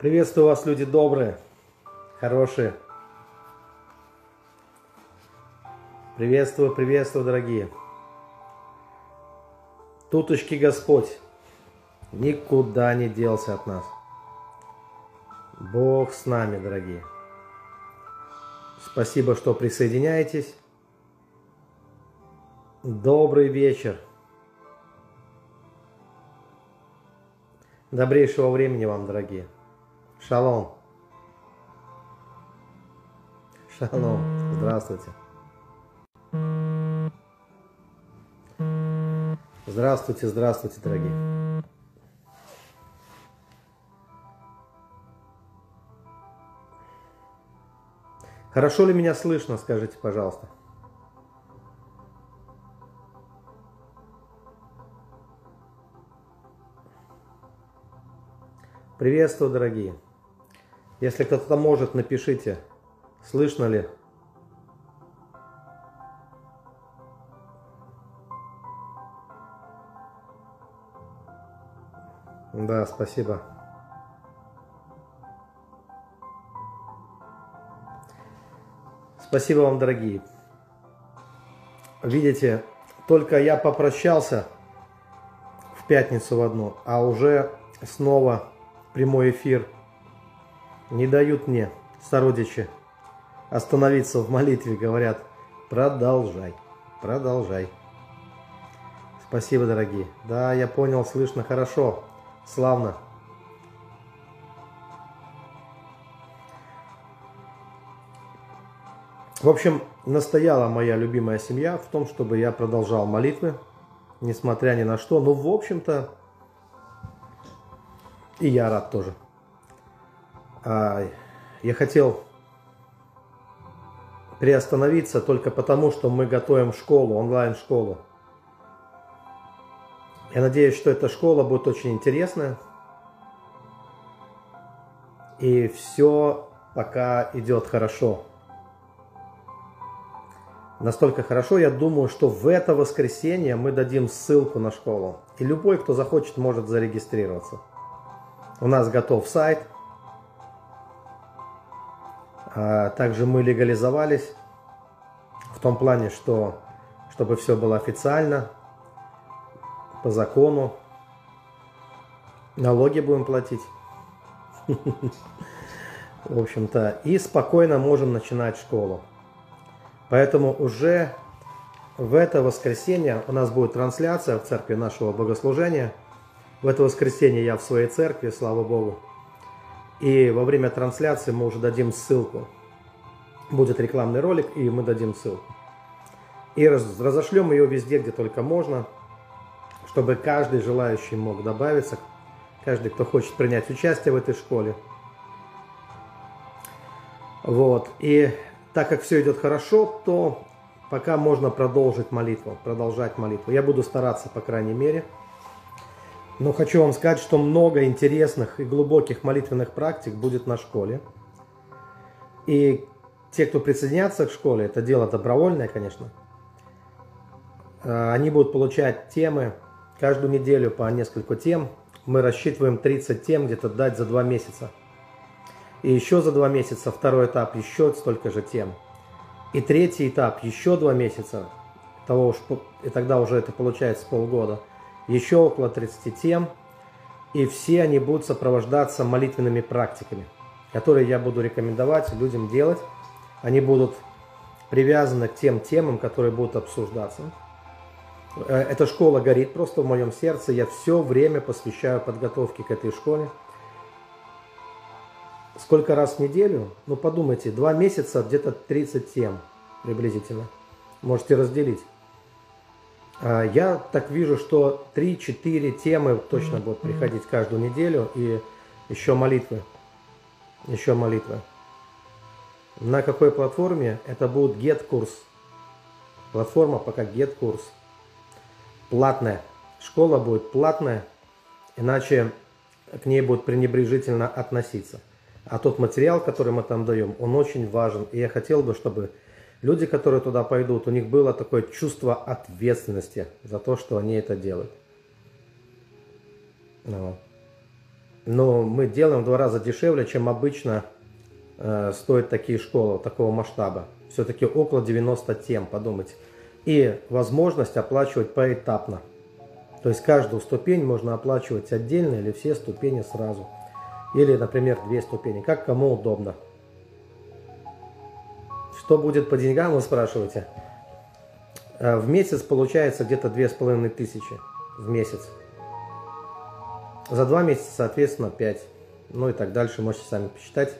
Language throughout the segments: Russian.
Приветствую вас, люди добрые, хорошие. Приветствую, приветствую, дорогие. Туточки Господь никуда не делся от нас. Бог с нами, дорогие. Спасибо, что присоединяетесь. Добрый вечер. Добрейшего времени вам, дорогие. Шалом. Шалом. Здравствуйте. Здравствуйте, здравствуйте, дорогие. Хорошо ли меня слышно, скажите, пожалуйста. Приветствую, дорогие. Если кто-то может, напишите, слышно ли. Да, спасибо. Спасибо вам, дорогие. Видите, только я попрощался в пятницу в одну, а уже снова прямой эфир – не дают мне, сородичи, остановиться в молитве, говорят, продолжай, продолжай. Спасибо, дорогие. Да, я понял, слышно хорошо, славно. В общем, настояла моя любимая семья в том, чтобы я продолжал молитвы, несмотря ни на что. Ну, в общем-то, и я рад тоже. А, я хотел приостановиться только потому, что мы готовим школу, онлайн-школу. Я надеюсь, что эта школа будет очень интересная. И все пока идет хорошо. Настолько хорошо, я думаю, что в это воскресенье мы дадим ссылку на школу. И любой, кто захочет, может зарегистрироваться. У нас готов сайт – также мы легализовались в том плане, что чтобы все было официально, по закону, налоги будем платить. В общем-то, и спокойно можем начинать школу. Поэтому уже в это воскресенье у нас будет трансляция в церкви нашего богослужения. В это воскресенье я в своей церкви, слава Богу. И во время трансляции мы уже дадим ссылку. Будет рекламный ролик, и мы дадим ссылку. И разошлем ее везде, где только можно, чтобы каждый желающий мог добавиться, каждый, кто хочет принять участие в этой школе. Вот. И так как все идет хорошо, то пока можно продолжить молитву, продолжать молитву. Я буду стараться, по крайней мере. Но хочу вам сказать, что много интересных и глубоких молитвенных практик будет на школе. И те, кто присоединятся к школе, это дело добровольное, конечно, э, они будут получать темы каждую неделю по несколько тем. Мы рассчитываем 30 тем где-то дать за два месяца. И еще за два месяца второй этап еще столько же тем. И третий этап еще два месяца, того и тогда уже это получается полгода – еще около 30 тем, и все они будут сопровождаться молитвенными практиками, которые я буду рекомендовать людям делать. Они будут привязаны к тем темам, которые будут обсуждаться. Э, эта школа горит просто в моем сердце. Я все время посвящаю подготовке к этой школе. Сколько раз в неделю? Ну подумайте, два месяца, где-то 30 тем приблизительно. Можете разделить. А, я так вижу, что 3-4 темы точно будут приходить каждую неделю и еще молитвы. Еще молитвы. На какой платформе? Это будет Get курс. Платформа пока Get курс. Платная. Школа будет платная, иначе к ней будут пренебрежительно относиться. А тот материал, который мы там даем, он очень важен. И я хотел бы, чтобы люди, которые туда пойдут, у них было такое чувство ответственности за то, что они это делают. Ну. но мы делаем в два раза дешевле, чем обычно э, стоят такие школы такого масштаба. Все-таки около 90 тем, подумайте. И возможность оплачивать поэтапно. То есть каждую ступень можно оплачивать отдельно или все ступени сразу. Или, например, две ступени, как кому удобно. Что будет по деньгам, вы спрашиваете? Э, в месяц получается где-то две с половиной тысячи в месяц. За два месяца, соответственно, 5. Ну и так дальше, можете сами посчитать.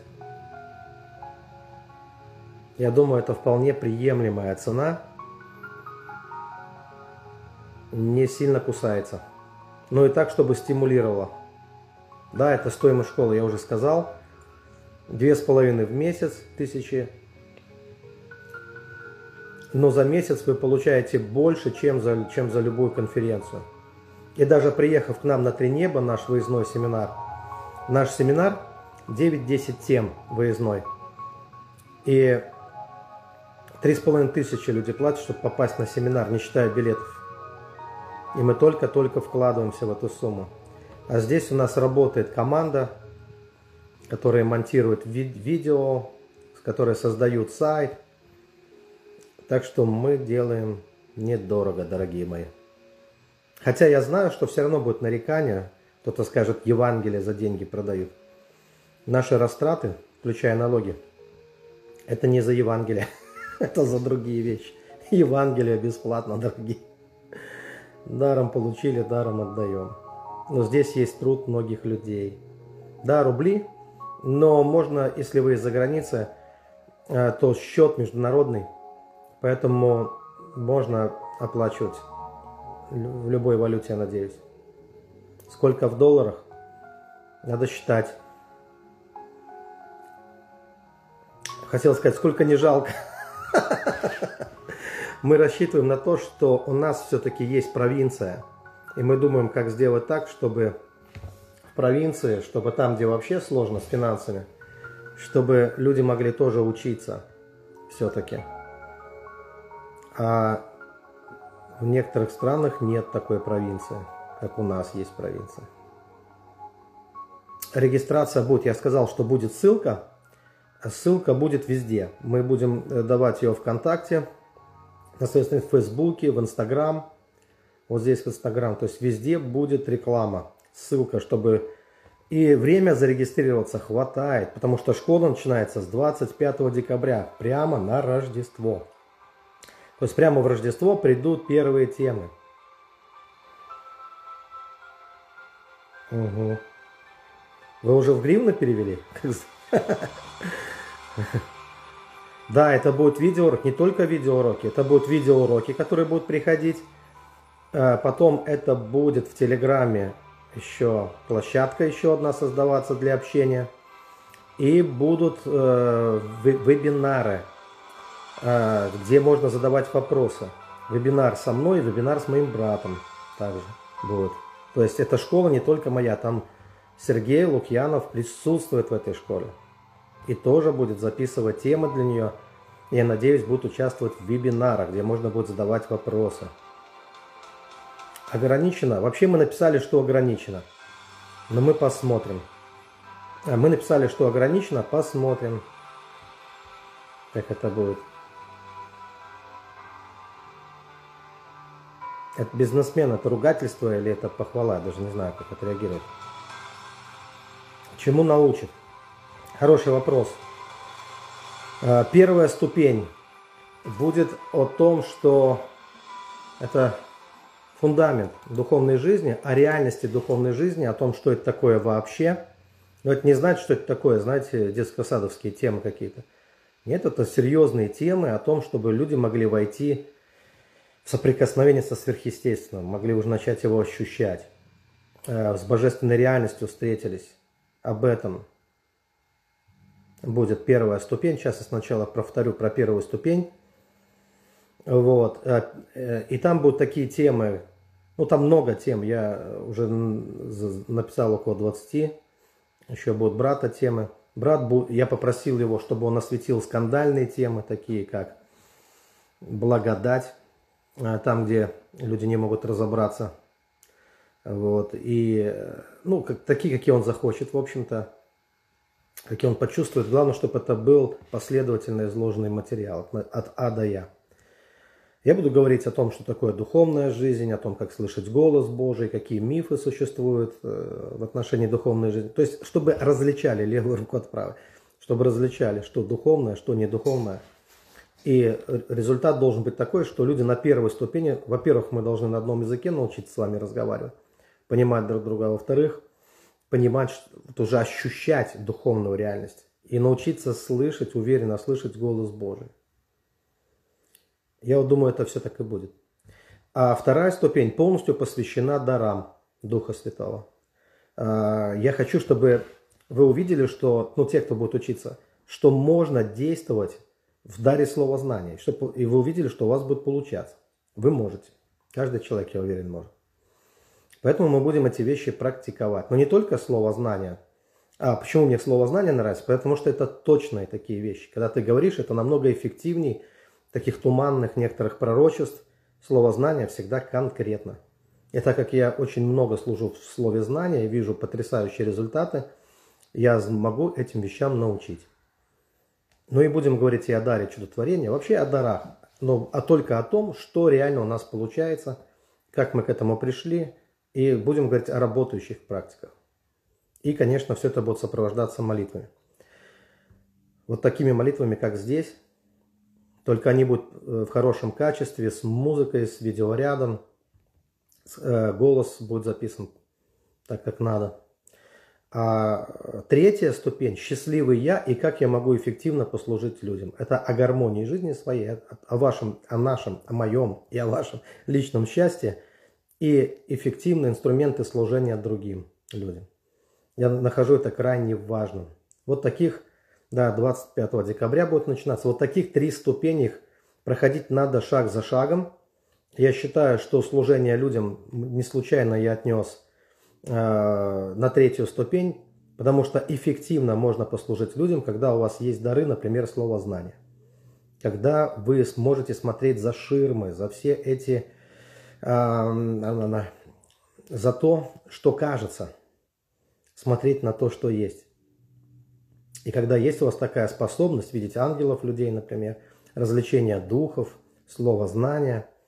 Я думаю, это вполне приемлемая цена. Не сильно кусается. Но и так, чтобы стимулировало. Да, это стоимость школы, я уже сказал. Две с половиной в месяц тысячи. Но за месяц вы получаете больше, чем за, чем за любую конференцию. И даже приехав к нам на Три Неба, наш выездной семинар, наш семинар 9-10 тем выездной. И три с половиной тысячи люди платят, чтобы попасть на семинар, не считая билетов. И мы только-только вкладываемся в эту сумму. А здесь у нас работает команда, которая монтирует ви видео, которая создают сайт. Так что мы делаем недорого, дорогие мои. Хотя я знаю, что все равно будет нарекание. Кто-то скажет, Евангелие за деньги продают. Наши растраты, включая налоги, это не за Евангелие, это за другие вещи. Евангелие бесплатно, дорогие. Даром получили, даром отдаем. Но здесь есть труд многих людей. Да, рубли, но можно, если вы из-за границы, э, то счет международный, поэтому можно оплачивать в любой валюте, я надеюсь. Сколько в долларах? Надо считать. Хотел сказать, сколько не жалко. Мы рассчитываем на то, что у нас все-таки есть провинция. И мы думаем, как сделать так, чтобы в провинции, чтобы там, где вообще сложно с финансами, чтобы люди могли тоже учиться все-таки. А в некоторых странах нет такой провинции, как у нас есть провинция. Регистрация будет, я сказал, что будет ссылка. Ссылка будет везде. Мы будем э, давать ее ВКонтакте, соответственно, в Фейсбуке, в Инстаграм. Вот здесь в Инстаграм. То есть везде будет реклама, ссылка, чтобы... И время зарегистрироваться хватает, потому что школа начинается с 25 декабря, прямо на Рождество. То есть прямо в Рождество придут первые темы. Угу. Вы уже в гривны перевели? Да, это будут видеоуроки, не только видеоуроки, это будут видеоуроки, которые будут приходить. А, потом это будет в Телеграме еще площадка еще одна создаваться для общения. И будут э, вебинары где можно задавать вопросы. Вебинар со мной, вебинар с моим братом также будет. То есть эта школа не только моя, там Сергей Лукьянов присутствует в этой школе. И тоже будет записывать темы для нее. Я надеюсь, будет участвовать в вебинарах, где можно будет задавать вопросы. Ограничено. Вообще мы написали, что ограничено. Но мы посмотрим. А мы написали, что ограничено, посмотрим, как это будет. Это бизнесмен, это ругательство или это похвала? Я даже не знаю, как отреагировать. Чему научит? Хороший вопрос. А, первая ступень будет о том, что это фундамент духовной жизни, о реальности духовной жизни, о том, что это такое вообще. Но это не значит, что это такое, знаете, детско-садовские темы какие-то. Нет, это серьезные темы о том, чтобы люди могли войти соприкосновение со сверхъестественным, могли уже начать его ощущать, э, с божественной реальностью встретились. Об этом будет первая ступень. Сейчас я сначала повторю про первую ступень. Вот. Э, э, и там будут такие темы, ну там много тем, я уже написал около 20, еще будут брата темы. Брат, я попросил его, чтобы он осветил скандальные темы, такие как благодать, там, где люди не могут разобраться Вот, и, ну, как, такие, какие он захочет, в общем-то, какие он почувствует. Главное, чтобы это был последовательно изложенный материал от А до Я. Я буду говорить о том, что такое духовная жизнь, о том, как слышать голос Божий, какие мифы существуют э, в отношении духовной жизни. То есть, чтобы различали левую руку от правой, чтобы различали, что духовное, что не духовное. И результат должен быть такой, что люди на первой ступени, во-первых, мы должны на одном языке научиться с вами разговаривать, понимать друг друга, а во-вторых, понимать, уже ощущать духовную реальность и научиться слышать, уверенно слышать голос Божий. Я вот думаю, это все так и будет. А вторая ступень полностью посвящена дарам Духа Святого. А, я хочу, чтобы вы увидели, что, ну, те, кто будет учиться, что можно действовать в даре слова знания. Чтобы, и вы увидели, что у вас будет получаться. Вы можете. Каждый человек, я уверен, может. Поэтому мы будем эти вещи практиковать. Но не только слово знания. А почему мне слово знание нравится? Потому что это точные такие вещи. Когда ты говоришь, это намного эффективнее таких туманных некоторых пророчеств. Слово знание всегда конкретно. И так как я очень много служу в слове знания и вижу потрясающие результаты, я могу этим вещам научить. Ну и будем говорить и о даре чудотворения, вообще о дарах, но а только о том, что реально у нас получается, как мы к этому пришли, и будем говорить о работающих практиках. И, конечно, все это будет сопровождаться молитвами. Вот такими молитвами, как здесь, только они будут э, в хорошем качестве, с музыкой, с видеорядом, э, голос будет записан так, как надо. А третья ступень – счастливый я и как я могу эффективно послужить людям. Это о гармонии жизни своей, о вашем, о нашем, о моем и о вашем личном счастье и эффективные инструменты служения другим людям. Я нахожу это крайне важным. Вот таких, да, 25 декабря будет начинаться, вот таких три ступени проходить надо шаг за шагом. Я считаю, что служение людям не случайно я отнес – Э, на третью ступень, потому что эффективно можно послужить людям, когда у вас есть дары, например, слово знания. Когда вы сможете смотреть за ширмы, за все эти, э, за то, что кажется, смотреть на то, что есть. И когда есть у вас такая способность видеть ангелов, людей, например, развлечения духов, слово знания –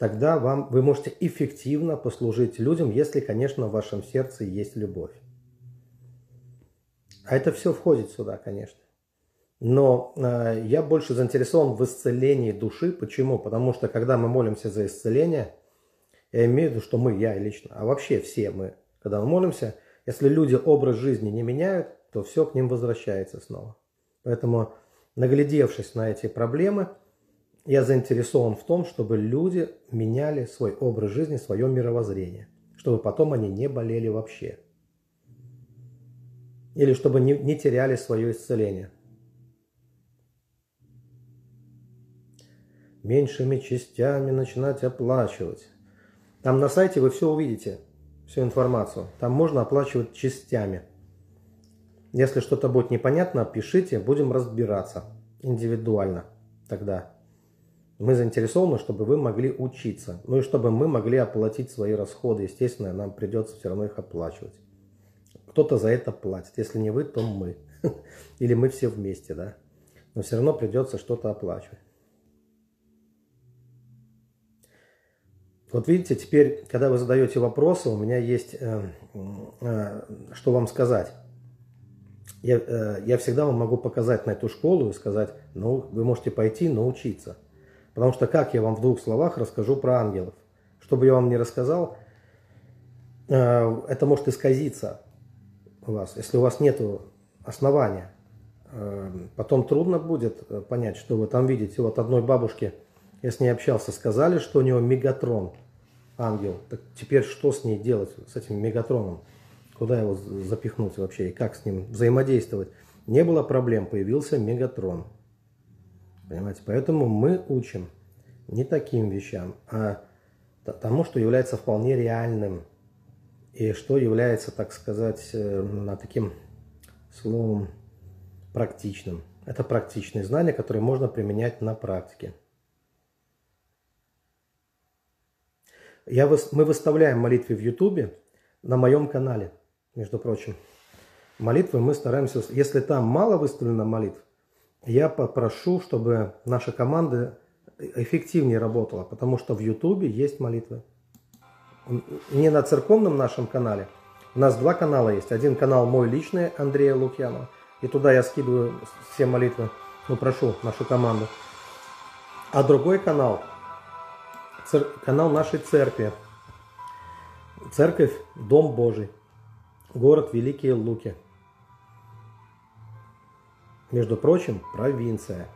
тогда вам, вы можете эффективно послужить людям, если, конечно, в вашем сердце есть любовь. А это все входит сюда, конечно. Но э, я больше заинтересован в исцелении души. Почему? Потому что когда мы молимся за исцеление, я имею в виду, что мы, я лично, а вообще все мы, когда мы молимся, если люди образ жизни не меняют, то все к ним возвращается снова. Поэтому, наглядевшись на эти проблемы, я заинтересован в том, чтобы люди меняли свой образ жизни, свое мировоззрение, чтобы потом они не болели вообще. Или чтобы не, не теряли свое исцеление. Меньшими частями начинать оплачивать. Там на сайте вы все увидите, всю информацию. Там можно оплачивать частями. Если что-то будет непонятно, пишите, будем разбираться индивидуально тогда. Мы заинтересованы, чтобы вы могли учиться. Ну и чтобы мы могли оплатить свои расходы. Естественно, нам придется все равно их оплачивать. Кто-то за это платит. Если не вы, то мы. Или мы все вместе, да. Но все равно придется что-то оплачивать. Вот видите, теперь, когда вы задаете вопросы, у меня есть э, э, что вам сказать. Я, э, я всегда вам могу показать на эту школу и сказать, ну, вы можете пойти научиться. Потому что как я вам в двух словах расскажу про ангелов? Чтобы я вам не рассказал, э, это может исказиться у вас, если у вас нет основания. Э, потом трудно будет э, понять, что вы там видите. Вот одной бабушке, я с ней общался, сказали, что у него мегатрон, ангел. Так теперь что с ней делать, с этим мегатроном? Куда его запихнуть вообще и как с ним взаимодействовать? Не было проблем, появился мегатрон. Понимаете? Поэтому мы учим не таким вещам, а тому, что является вполне реальным. И что является, так сказать, э, на таким словом практичным. Это практичные знания, которые можно применять на практике. Я, мы выставляем молитвы в Ютубе на моем канале, между прочим. Молитвы мы стараемся... Если там мало выставлено молитв, я попрошу, чтобы наша команда эффективнее работала, потому что в Ютубе есть молитвы. Не на церковном нашем канале. У нас два канала есть. Один канал мой личный, Андрея Лукьянова. И туда я скидываю все молитвы. Ну, прошу нашу команду. А другой канал, цер, канал нашей церкви. Церковь Дом Божий. Город Великие Луки. Между прочим, провинция,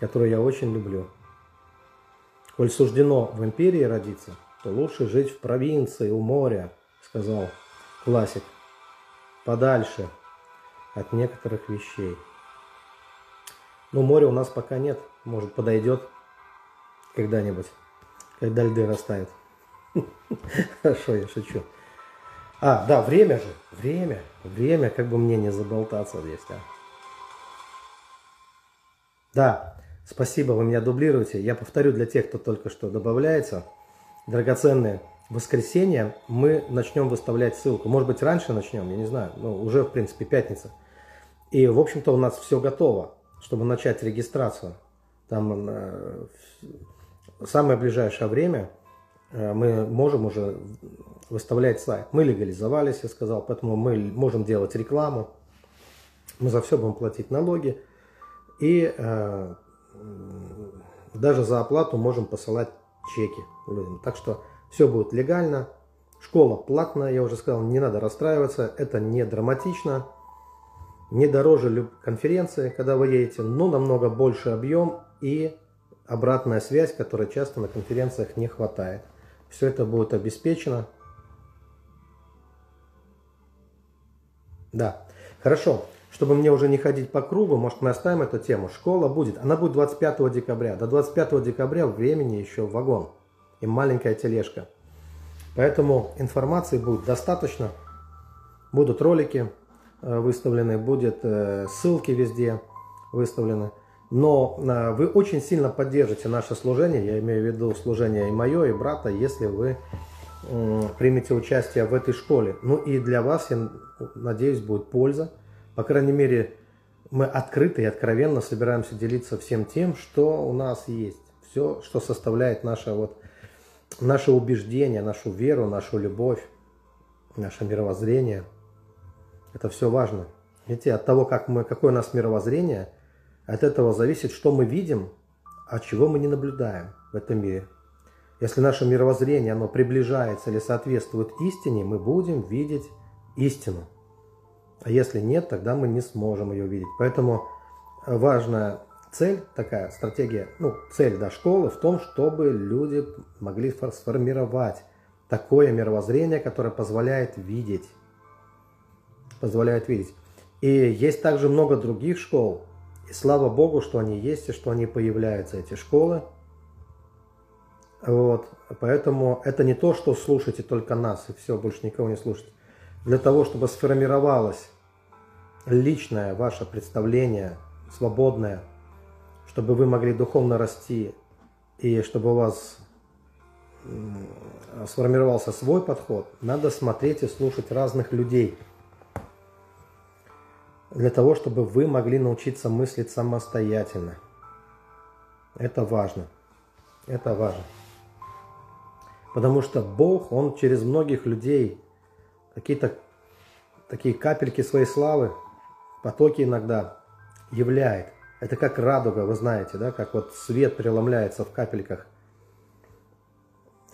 которую я очень люблю. Коль суждено в империи родиться, то лучше жить в провинции у моря, сказал классик. Подальше от некоторых вещей. Но моря у нас пока нет. Может, подойдет когда-нибудь, когда льды растают. Хорошо, я шучу. А, да, время же. Время. Время, как бы мне не заболтаться здесь, а. Да, спасибо, вы меня дублируете. Я повторю для тех, кто только что добавляется. Драгоценные, в воскресенье мы начнем выставлять ссылку. Может быть, раньше начнем, я не знаю. Но уже, в принципе, пятница. И, в общем-то, у нас все готово, чтобы начать регистрацию. Там э, самое ближайшее время э, мы можем уже выставлять сайт. Мы легализовались, я сказал, поэтому мы можем делать рекламу. Мы за все будем платить налоги. И э, даже за оплату можем посылать чеки людям. Так что все будет легально. Школа платная, я уже сказал, не надо расстраиваться. Это не драматично. Не дороже конференции, когда вы едете, но намного больше объем и обратная связь, которой часто на конференциях не хватает. Все это будет обеспечено. Да, хорошо. Чтобы мне уже не ходить по кругу, может мы оставим эту тему. Школа будет, она будет 25 декабря. До 25 декабря времени еще вагон и маленькая тележка. Поэтому информации будет достаточно. Будут ролики э, выставлены, будет э, ссылки везде выставлены. Но э, вы очень сильно поддержите наше служение, я имею в виду служение и мое, и брата, если вы примете участие в этой школе. Ну и для вас, я надеюсь, будет польза. По крайней мере, мы открыто и откровенно собираемся делиться всем тем, что у нас есть. Все, что составляет наше, вот, наше убеждение, нашу веру, нашу любовь, наше мировоззрение. Это все важно. Видите, от того, как мы, какое у нас мировоззрение, от этого зависит, что мы видим, а чего мы не наблюдаем в этом мире. Если наше мировоззрение, оно приближается или соответствует истине, мы будем видеть истину. А если нет, тогда мы не сможем ее увидеть. Поэтому важная цель, такая стратегия, ну, цель да, школы в том, чтобы люди могли сформировать такое мировоззрение, которое позволяет видеть. Позволяет видеть. И есть также много других школ. И слава Богу, что они есть и что они появляются, эти школы. Вот. Поэтому это не то, что слушайте только нас и все, больше никого не слушайте для того, чтобы сформировалось личное ваше представление, свободное, чтобы вы могли духовно расти и чтобы у вас сформировался свой подход, надо смотреть и слушать разных людей. Для того, чтобы вы могли научиться мыслить самостоятельно. Это важно. Это важно. Потому что Бог, Он через многих людей какие-то такие капельки своей славы, потоки иногда являет. Это как радуга, вы знаете, да, как вот свет преломляется в капельках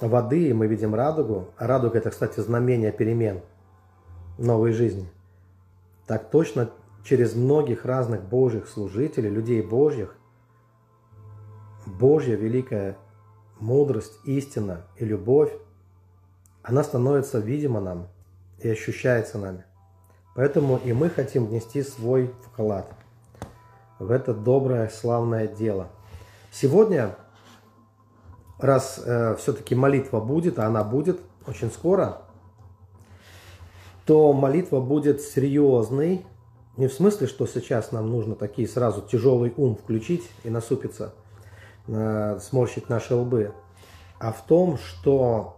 воды, и мы видим радугу. А радуга это, кстати, знамение перемен новой жизни. Так точно через многих разных Божьих служителей, людей Божьих, Божья великая мудрость, истина и любовь, она становится видима нам – и ощущается нами. Поэтому и мы хотим внести свой вклад в это доброе, славное дело. Сегодня, раз э, все-таки молитва будет, а она будет очень скоро, то молитва будет серьезной. Не в смысле, что сейчас нам нужно такие сразу тяжелый ум включить и насупиться, э, сморщить наши лбы, а в том, что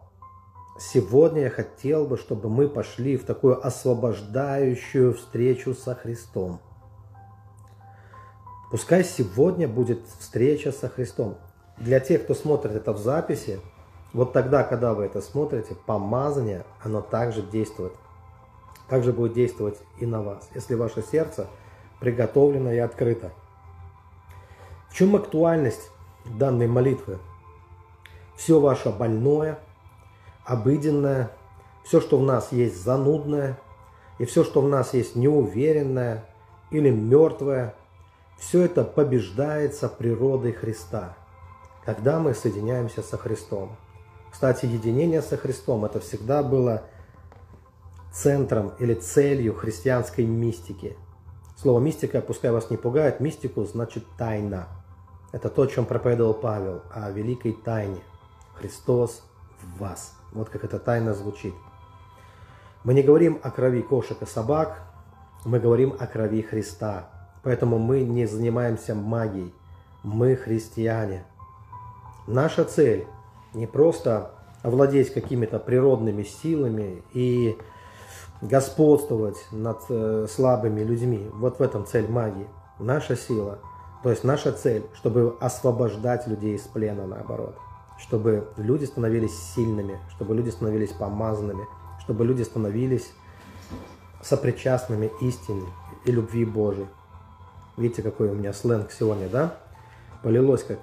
сегодня я хотел бы, чтобы мы пошли в такую освобождающую встречу со Христом. Пускай сегодня будет встреча со Христом. Для тех, кто смотрит это в записи, вот тогда, когда вы это смотрите, помазание, оно также действует. Также будет действовать и на вас, если ваше сердце приготовлено и открыто. В чем актуальность данной молитвы? Все ваше больное, обыденное, все, что в нас есть занудное, и все, что в нас есть неуверенное или мертвое, все это побеждается природой Христа, когда мы соединяемся со Христом. Кстати, единение со Христом – это всегда было центром или целью христианской мистики. Слово «мистика», пускай вас не пугает, мистику значит «тайна». Это то, о чем проповедовал Павел, о великой тайне. Христос в вас. Вот как эта тайна звучит. Мы не говорим о крови кошек и собак, мы говорим о крови Христа. Поэтому мы не занимаемся магией. Мы христиане. Наша цель не просто овладеть какими-то природными силами и господствовать над э, слабыми людьми. Вот в этом цель магии. Наша сила, то есть наша цель, чтобы освобождать людей из плена, наоборот. Чтобы люди становились сильными, чтобы люди становились помазанными, чтобы люди становились сопричастными истине и любви Божией. Видите, какой у меня сленг сегодня, да? Полилось как,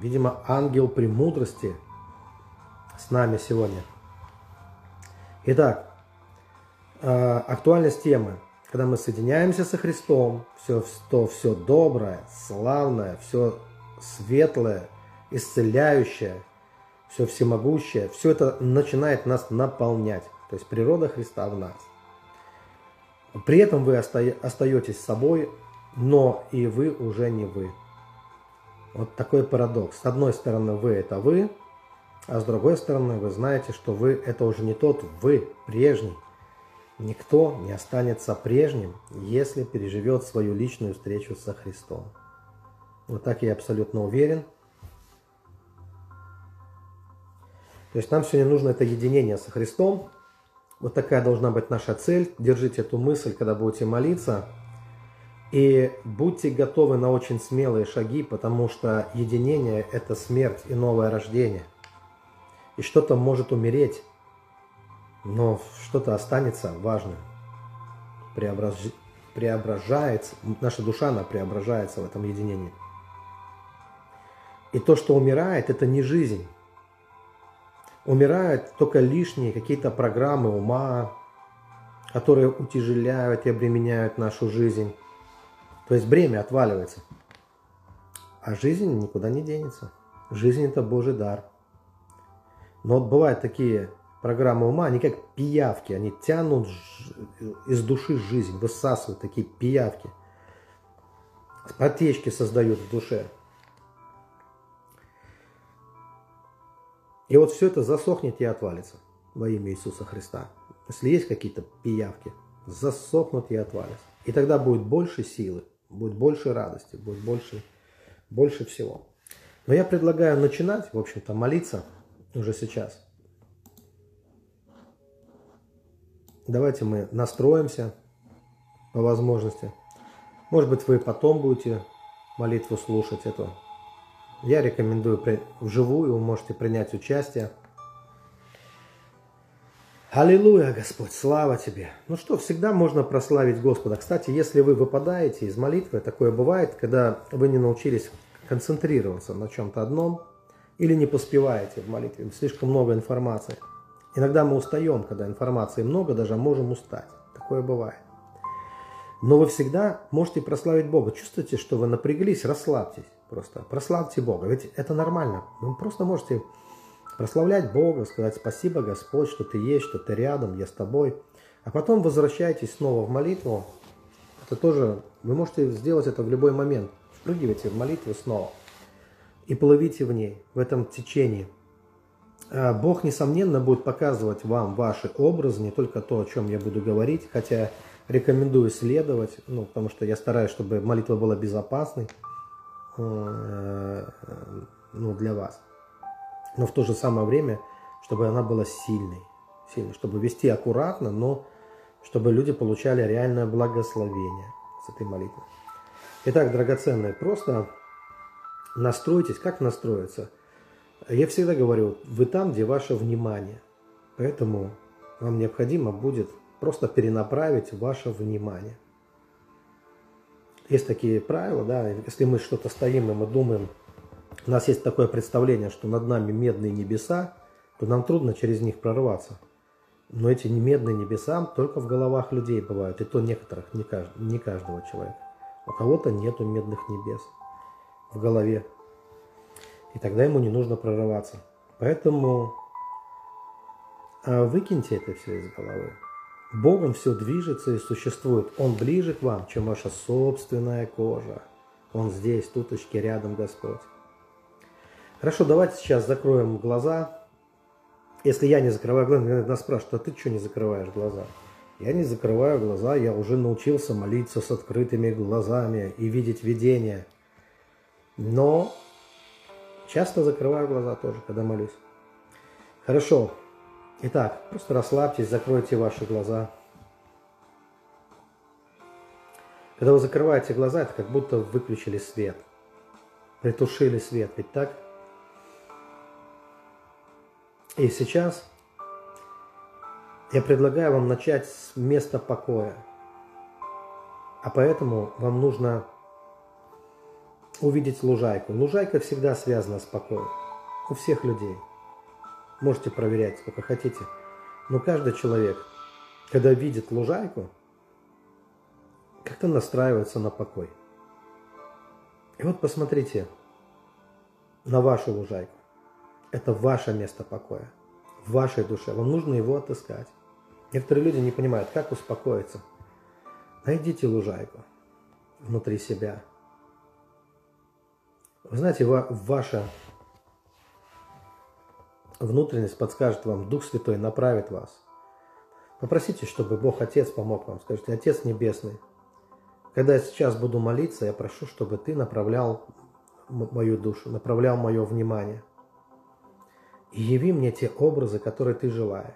видимо, ангел премудрости с нами сегодня. Итак, э, актуальность темы. Когда мы соединяемся со Христом, все, то все доброе, славное, все светлое, исцеляющее, все всемогущее, все это начинает нас наполнять. То есть природа Христа в нас. При этом вы остаетесь собой, но и вы уже не вы. Вот такой парадокс. С одной стороны, вы это вы, а с другой стороны, вы знаете, что вы это уже не тот вы, прежний. Никто не останется прежним, если переживет свою личную встречу со Христом. Вот так я абсолютно уверен. То есть нам сегодня нужно это единение со Христом. Вот такая должна быть наша цель. Держите эту мысль, когда будете молиться. И будьте готовы на очень смелые шаги, потому что единение – это смерть и новое рождение. И что-то может умереть, но что-то останется важным. Преображ... Преображается, наша душа, она преображается в этом единении. И то, что умирает, это не жизнь. Умирают только лишние какие-то программы ума, которые утяжеляют и обременяют нашу жизнь. То есть бремя отваливается. А жизнь никуда не денется. Жизнь это Божий дар. Но вот бывают такие программы ума, они как пиявки, они тянут из души жизнь, высасывают такие пиявки. Потечки создают в душе. И вот все это засохнет и отвалится во имя Иисуса Христа. Если есть какие-то пиявки, засохнут и отвалятся. И тогда будет больше силы, будет больше радости, будет больше, больше всего. Но я предлагаю начинать, в общем-то, молиться уже сейчас. Давайте мы настроимся по возможности. Может быть, вы потом будете молитву слушать эту. Я рекомендую вживую, вы можете принять участие. Аллилуйя, Господь, слава Тебе. Ну что, всегда можно прославить Господа. Кстати, если вы выпадаете из молитвы, такое бывает, когда вы не научились концентрироваться на чем-то одном или не поспеваете в молитве, слишком много информации – Иногда мы устаем, когда информации много, даже можем устать. Такое бывает. Но вы всегда можете прославить Бога. Чувствуете, что вы напряглись, расслабьтесь просто. Прославьте Бога. Ведь это нормально. Вы просто можете прославлять Бога, сказать спасибо, Господь, что ты есть, что ты рядом, я с тобой. А потом возвращайтесь снова в молитву. Это тоже, вы можете сделать это в любой момент. Впрыгивайте в молитву снова. И плывите в ней, в этом течении – а, Бог, несомненно, будет показывать вам ваши образы, не только то, о чем я буду говорить, хотя рекомендую следовать, ну, потому что я стараюсь, чтобы молитва была безопасной ну, для вас. Но в то же самое время, чтобы она была сильной, сильной, чтобы вести аккуратно, но чтобы люди получали реальное благословение с этой молитвы. Итак, драгоценные, просто настройтесь. Как настроиться? Я всегда говорю, вы там, где ваше внимание. Поэтому вам необходимо будет просто перенаправить ваше внимание. Есть такие правила, да, если мы что-то стоим и мы думаем, у нас есть такое представление, что над нами медные небеса, то нам трудно через них прорваться. Но эти медные небеса только в головах людей бывают, и то некоторых, не, кажд, не каждого человека. У кого-то нету медных небес в голове, и тогда ему не нужно прорываться. Поэтому а выкиньте это все из головы. Богом все движется и существует. Он ближе к вам, чем ваша собственная кожа. Он здесь, туточки, рядом Господь. Хорошо, давайте сейчас закроем глаза. Если я не закрываю глаза, нас спрашивают, а ты что не закрываешь глаза? Я не закрываю глаза, я уже научился молиться с открытыми глазами и видеть видение. Но часто закрываю глаза тоже, когда молюсь. Хорошо, Итак, просто расслабьтесь, закройте ваши глаза. Когда вы закрываете глаза, это как будто выключили свет. Притушили свет, ведь так? И сейчас я предлагаю вам начать с места покоя. А поэтому вам нужно увидеть лужайку. Лужайка всегда связана с покоем. У всех людей – Можете проверять сколько хотите. Но каждый человек, когда видит лужайку, как-то настраивается на покой. И вот посмотрите на вашу лужайку. Это ваше место покоя, в вашей душе. Вам нужно его отыскать. Некоторые люди не понимают, как успокоиться. Найдите лужайку внутри себя. Вы знаете, ваше внутренность подскажет вам, Дух Святой направит вас. Попросите, чтобы Бог Отец помог вам. Скажите, Отец Небесный, когда я сейчас буду молиться, я прошу, чтобы Ты направлял мою душу, направлял мое внимание. И яви мне те образы, которые Ты желаешь.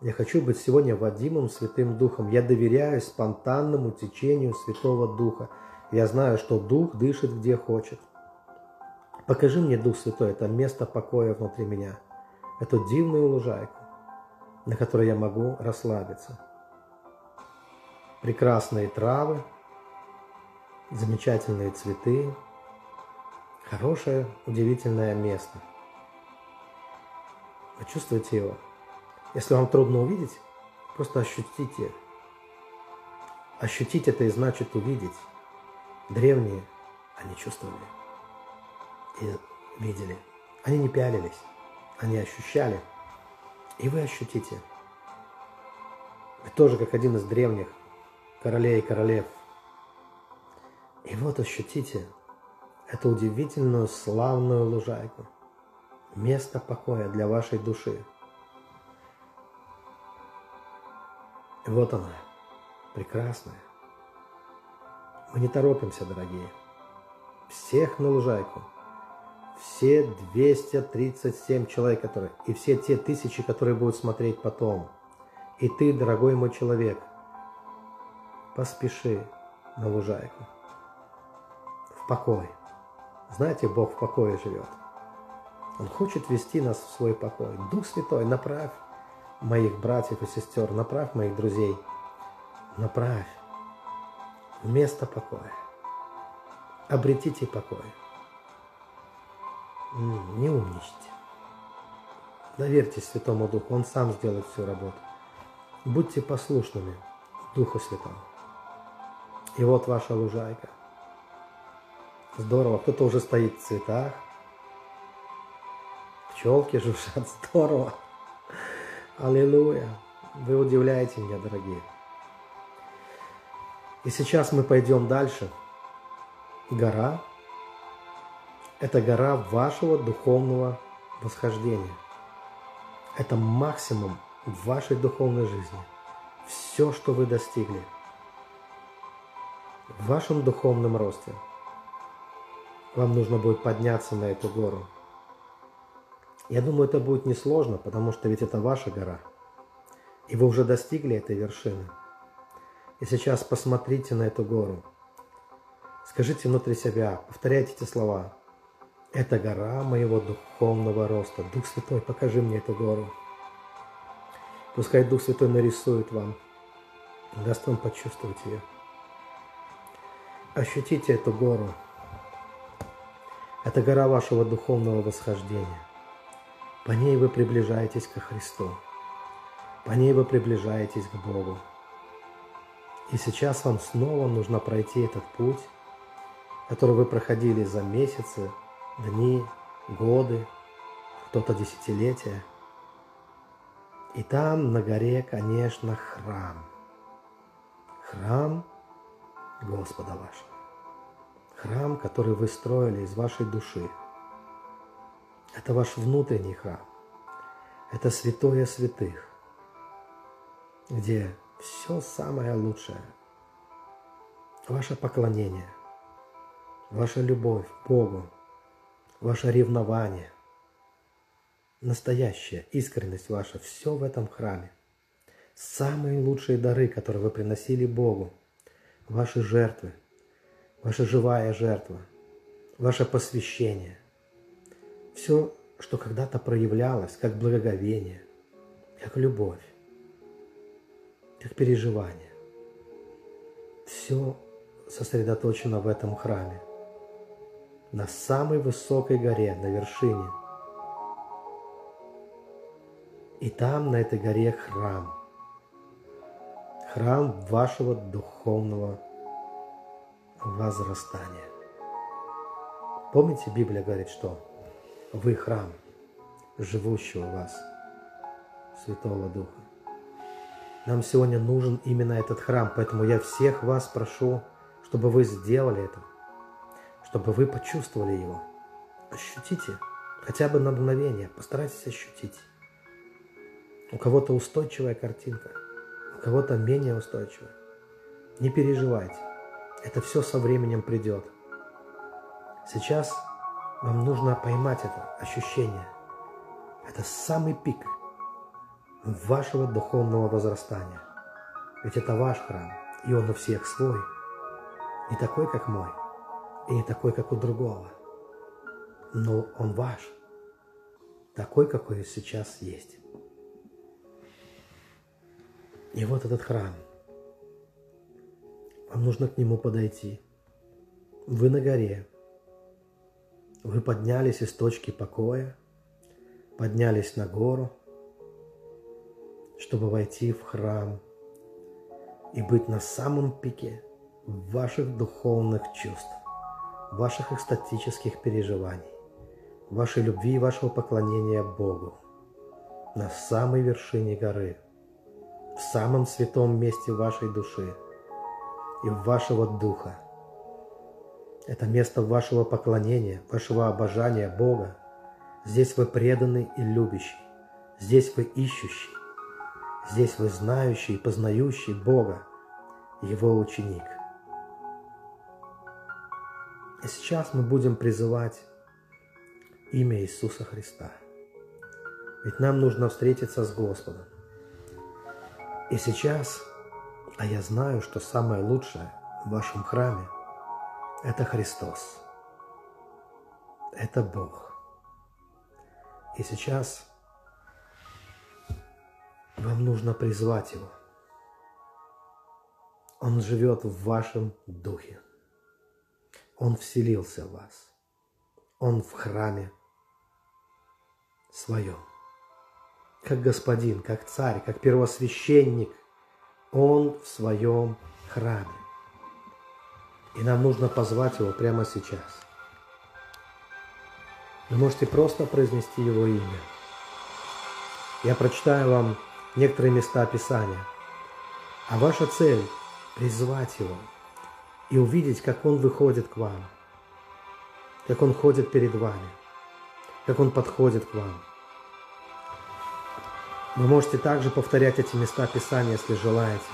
Я хочу быть сегодня Вадимом Святым Духом. Я доверяю спонтанному течению Святого Духа. Я знаю, что Дух дышит где хочет. Покажи мне, Дух Святой, это место покоя внутри меня, эту дивную лужайку, на которой я могу расслабиться. Прекрасные травы, замечательные цветы, хорошее, удивительное место. Вы чувствуете его? Если вам трудно увидеть, просто ощутите. Ощутить это и значит увидеть. Древние они чувствовали и видели. Они не пялились, они ощущали. И вы ощутите. Вы тоже как один из древних королей и королев. И вот ощутите эту удивительную славную лужайку. Место покоя для вашей души. И вот она, прекрасная. Мы не торопимся, дорогие. Всех на лужайку – все 237 человек, которые, и все те тысячи, которые будут смотреть потом. И ты, дорогой мой человек, поспеши на лужайку. В покой. Знаете, Бог в покое живет. Он хочет вести нас в свой покой. Дух Святой, направь моих братьев и сестер, направь моих друзей, направь в место покоя. Обретите покой. Не умничайте. Доверьтесь Святому Духу, Он сам сделает всю работу. Будьте послушными Духу Святому. И вот ваша лужайка. Здорово, кто-то уже стоит в цветах. Пчелки жужжат, здорово. Аллилуйя. Вы удивляете меня, дорогие. И сейчас мы пойдем дальше. Гора это гора вашего духовного восхождения. Это максимум вашей духовной жизни. Все, что вы достигли в вашем духовном росте. Вам нужно будет подняться на эту гору. Я думаю, это будет несложно, потому что ведь это ваша гора. И вы уже достигли этой вершины. И сейчас посмотрите на эту гору. Скажите внутри себя, повторяйте эти слова. Это гора моего духовного роста. Дух Святой, покажи мне эту гору. Пускай Дух Святой нарисует вам, даст вам почувствовать ее. Ощутите эту гору. Это гора вашего духовного восхождения. По ней вы приближаетесь ко Христу. По ней вы приближаетесь к Богу. И сейчас вам снова нужно пройти этот путь, который вы проходили за месяцы, дни, годы, кто-то десятилетия. И там на горе, конечно, храм. Храм Господа вашего. Храм, который вы строили из вашей души. Это ваш внутренний храм. Это святое святых, где все самое лучшее. Ваше поклонение, ваша любовь Богу, ваше ревнование, настоящая искренность ваша, все в этом храме. Самые лучшие дары, которые вы приносили Богу, ваши жертвы, ваша живая жертва, ваше посвящение, все, что когда-то проявлялось, как благоговение, как любовь, как переживание, все сосредоточено в этом храме, на самой высокой горе, на вершине. И там, на этой горе, храм. Храм вашего духовного возрастания. Помните, Библия говорит, что вы храм живущего в вас Святого Духа. Нам сегодня нужен именно этот храм, поэтому я всех вас прошу, чтобы вы сделали это, чтобы вы почувствовали его. Ощутите, хотя бы на мгновение, постарайтесь ощутить. У кого-то устойчивая картинка, у кого-то менее устойчивая. Не переживайте, это все со временем придет. Сейчас вам нужно поймать это ощущение. Это самый пик вашего духовного возрастания. Ведь это ваш храм, и он у всех свой. Не такой, как мой, и не такой, как у другого. Но он ваш, такой, какой сейчас есть. И вот этот храм. Вам нужно к нему подойти. Вы на горе, вы поднялись из точки покоя, поднялись на гору, чтобы войти в храм и быть на самом пике ваших духовных чувств, ваших экстатических переживаний, вашей любви и вашего поклонения Богу на самой вершине горы, в самом святом месте вашей души и вашего духа – это место вашего поклонения, вашего обожания Бога. Здесь вы преданный и любящий. Здесь вы ищущий. Здесь вы знающий и познающий Бога, Его ученик. Сейчас мы будем призывать имя Иисуса Христа. Ведь нам нужно встретиться с Господом. И сейчас, а я знаю, что самое лучшее в вашем храме – это Христос. Это Бог. И сейчас вам нужно призвать Его. Он живет в вашем духе. Он вселился в вас. Он в храме своем. Как господин, как царь, как первосвященник. Он в своем храме. И нам нужно позвать его прямо сейчас. Вы можете просто произнести его имя. Я прочитаю вам некоторые места Писания. А ваша цель – призвать его и увидеть, как он выходит к вам, как он ходит перед вами, как он подходит к вам. Вы можете также повторять эти места Писания, если желаете.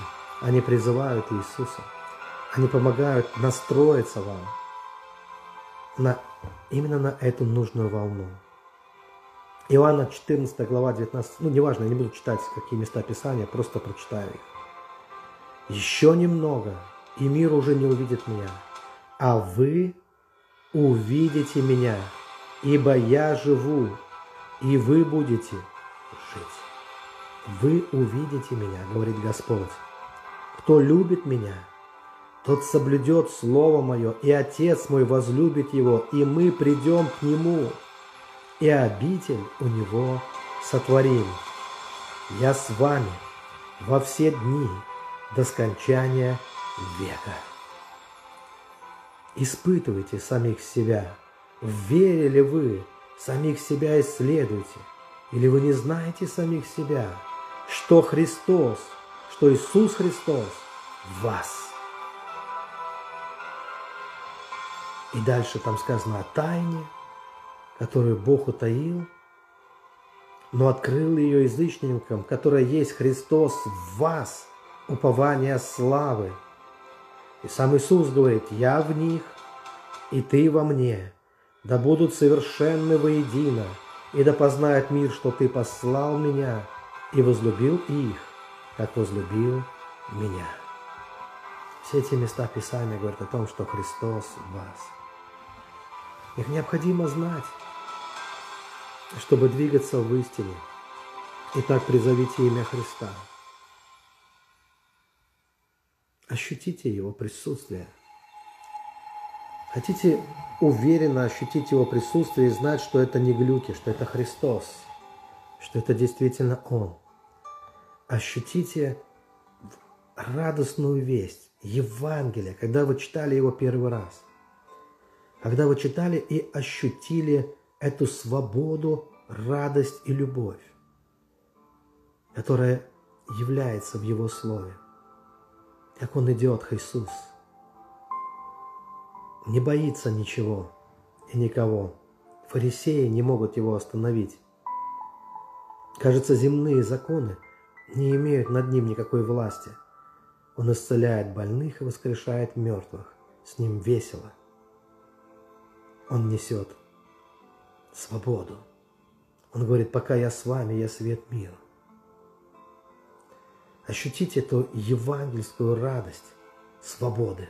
Они призывают Иисуса – они помогают настроиться вам на, именно на эту нужную волну. Иоанна 14 глава 19, ну неважно, я не буду читать какие места Писания, просто прочитаю их. Еще немного, и мир уже не увидит меня, а вы увидите меня, ибо я живу, и вы будете жить. Вы увидите меня, говорит Господь. Кто любит меня, тот соблюдет Слово Мое, и Отец мой возлюбит его, и мы придем к Нему, и обитель у Него сотворим. Я с вами во все дни до скончания века. Испытывайте самих себя. В вере ли вы? Самих себя исследуйте. Или вы не знаете самих себя, что Христос, что Иисус Христос в вас – И дальше там сказано о тайне, которую Бог утаил, но открыл ее язычникам, которая есть Христос в вас, упование славы. И сам Иисус говорит, я в них, и ты во мне, да будут совершенны воедино, и да познает мир, что ты послал меня и возлюбил их, как возлюбил меня. Все эти места Писания говорят о том, что Христос в вас – их необходимо знать, чтобы двигаться в истине. Итак, призовите имя Христа. Ощутите Его присутствие. Хотите уверенно ощутить Его присутствие и знать, что это не глюки, что это Христос, что это действительно Он. Ощутите радостную весть, Евангелие, когда вы читали его первый раз когда вы читали и ощутили эту свободу, радость и любовь, которая является в Его Слове. Как Он идет, Иисус. Не боится ничего и никого. Фарисеи не могут Его остановить. Кажется, земные законы не имеют над Ним никакой власти. Он исцеляет больных и воскрешает мертвых. С Ним весело – он несет свободу. Он говорит, пока я с вами, я свет мира. Ощутите эту евангельскую радость свободы,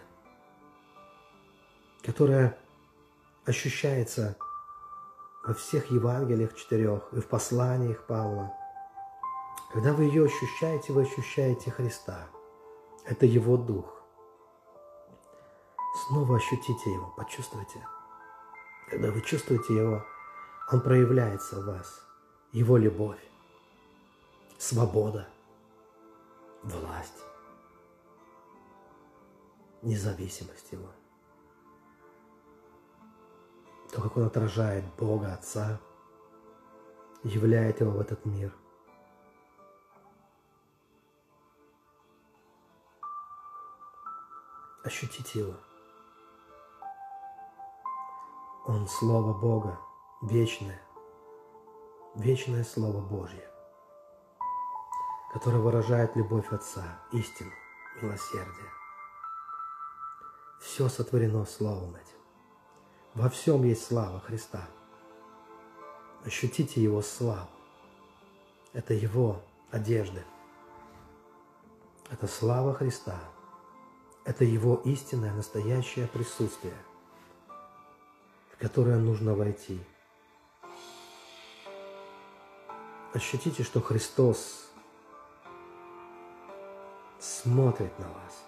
которая ощущается во всех Евангелиях четырех и в посланиях Павла. Когда вы ее ощущаете, вы ощущаете Христа. Это Его Дух. Снова ощутите Его, почувствуйте – когда вы чувствуете Его, Он проявляется в вас. Его любовь, свобода, власть, независимость Его. То, как Он отражает Бога Отца, являет Его в этот мир. Ощутите Его. Он Слово Бога, вечное, вечное Слово Божье, которое выражает любовь Отца, истину, милосердие. Все сотворено Словом этим. Во всем есть слава Христа. Ощутите Его славу. Это Его одежды. Это слава Христа. Это Его истинное, настоящее присутствие – в которое нужно войти. Ощутите, что Христос смотрит на вас.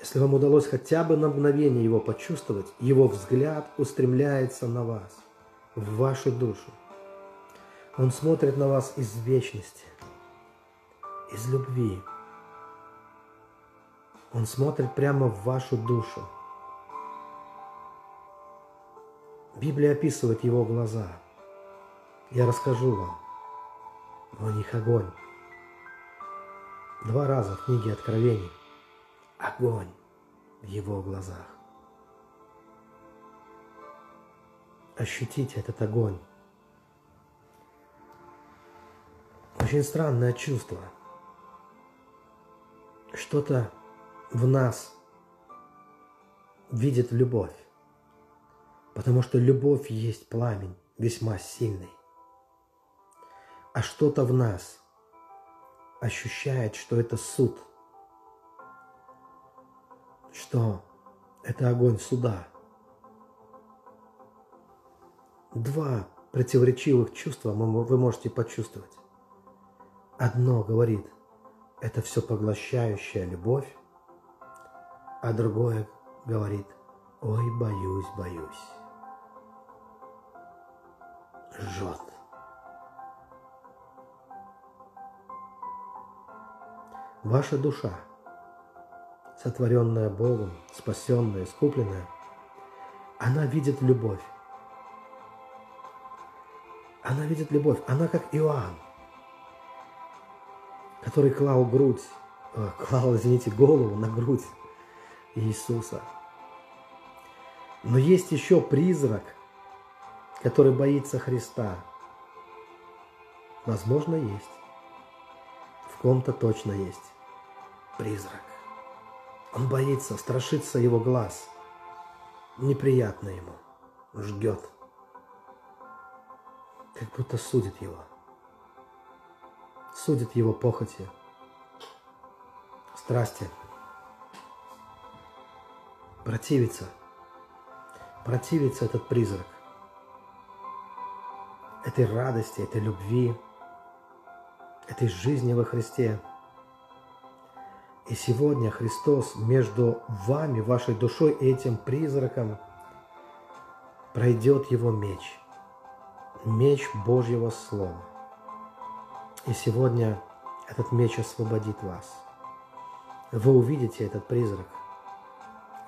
Если вам удалось хотя бы на мгновение Его почувствовать, Его взгляд устремляется на вас, в вашу душу. Он смотрит на вас из вечности, из любви. Он смотрит прямо в вашу душу. Библия описывает его глаза. Я расскажу вам. В них огонь. Два раза в книге Откровений. Огонь в его глазах. Ощутите этот огонь. Очень странное чувство. Что-то в нас видит любовь. Потому что любовь есть пламень весьма сильный. а что-то в нас ощущает, что это суд, что это огонь суда. Два противоречивых чувства вы можете почувствовать. Одно говорит, это все поглощающая любовь, а другое говорит, ой, боюсь, боюсь. Жжет. Ваша душа, сотворенная Богом, спасенная, искупленная, она видит любовь. Она видит любовь. Она как Иоанн, который клал грудь, э, клал, извините, голову на грудь Иисуса. Но есть еще призрак, который боится Христа. Возможно, есть. В ком-то точно есть призрак. Он боится, страшится его глаз. Неприятно ему, ждет. Как будто судит его. Судит его похоти, страсти. Противится. Противится этот призрак. Этой радости, этой любви, этой жизни во Христе – и сегодня Христос между вами, вашей душой и этим призраком пройдет его меч, меч Божьего Слова. И сегодня этот меч освободит вас. Вы увидите этот призрак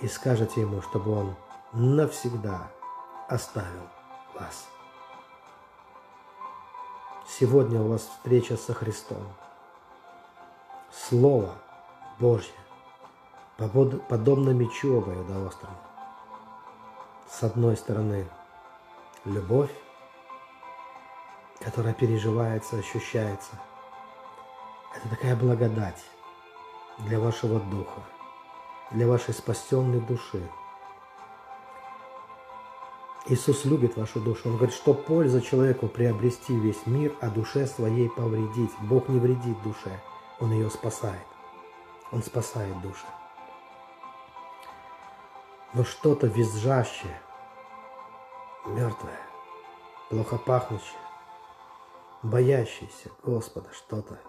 и скажете ему, чтобы он навсегда оставил вас. Сегодня у вас встреча со Христом. Слово – Божье, подобно мечу обоюдоострому. С одной стороны, любовь, которая переживается, ощущается. Это такая благодать для вашего духа, для вашей спасенной души. Иисус любит вашу душу. Он говорит, что польза человеку приобрести весь мир, а душе своей повредить. Бог не вредит душе, Он ее спасает. Он спасает души. Но что-то визжащее, мертвое, плохо пахнущее, боящееся Господа что-то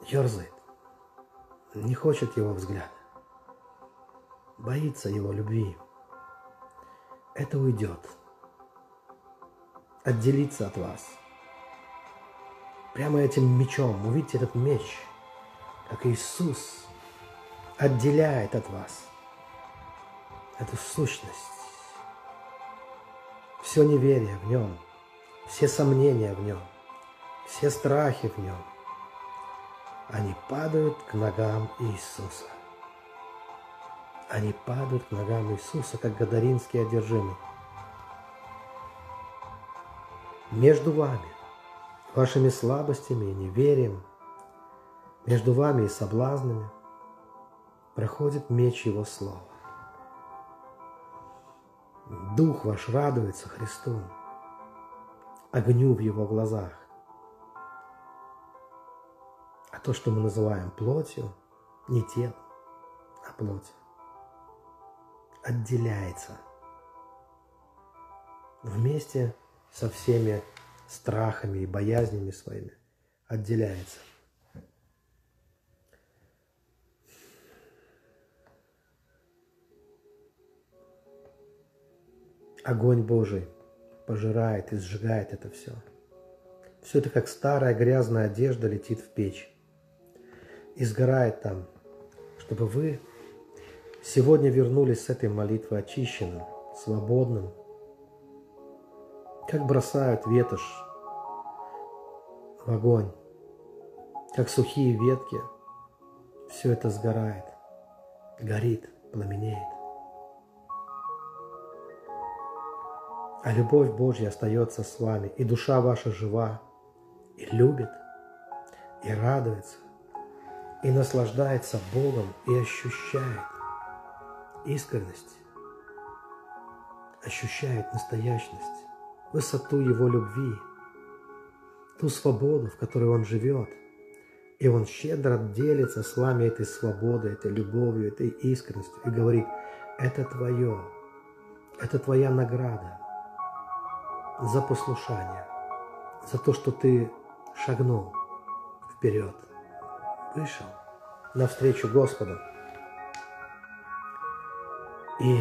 ерзает, не хочет его взгляда, боится его любви. Это уйдет, отделиться от вас. Прямо этим мечом, увидите этот меч – как Иисус отделяет от вас эту сущность, все неверие в нем, все сомнения в нем, все страхи в нем, они падают к ногам Иисуса. Они падают к ногам Иисуса, как гадаринский одержимый. Между вами, вашими слабостями и неверием – между вами и соблазнами проходит меч Его Слова. Дух ваш радуется Христу, огню в Его глазах. А то, что мы называем плотью, не телом, а плотью, отделяется вместе со всеми страхами и боязнями своими отделяется – огонь Божий пожирает и сжигает это все. Все это как старая грязная одежда летит в печь и сгорает там, чтобы вы сегодня вернулись с этой молитвы очищенным, свободным, как бросают ветошь в огонь, как сухие ветки, все это сгорает, горит, пламенеет. А любовь Божья остается с вами, и душа ваша жива, и любит, и радуется, и наслаждается Богом, и ощущает искренность, ощущает настоящность, высоту Его любви, ту свободу, в которой Он живет. И Он щедро делится с вами этой свободой, этой любовью, этой искренностью и говорит, это твое, это твоя награда за послушание, за то, что ты шагнул вперед, вышел навстречу Господу. И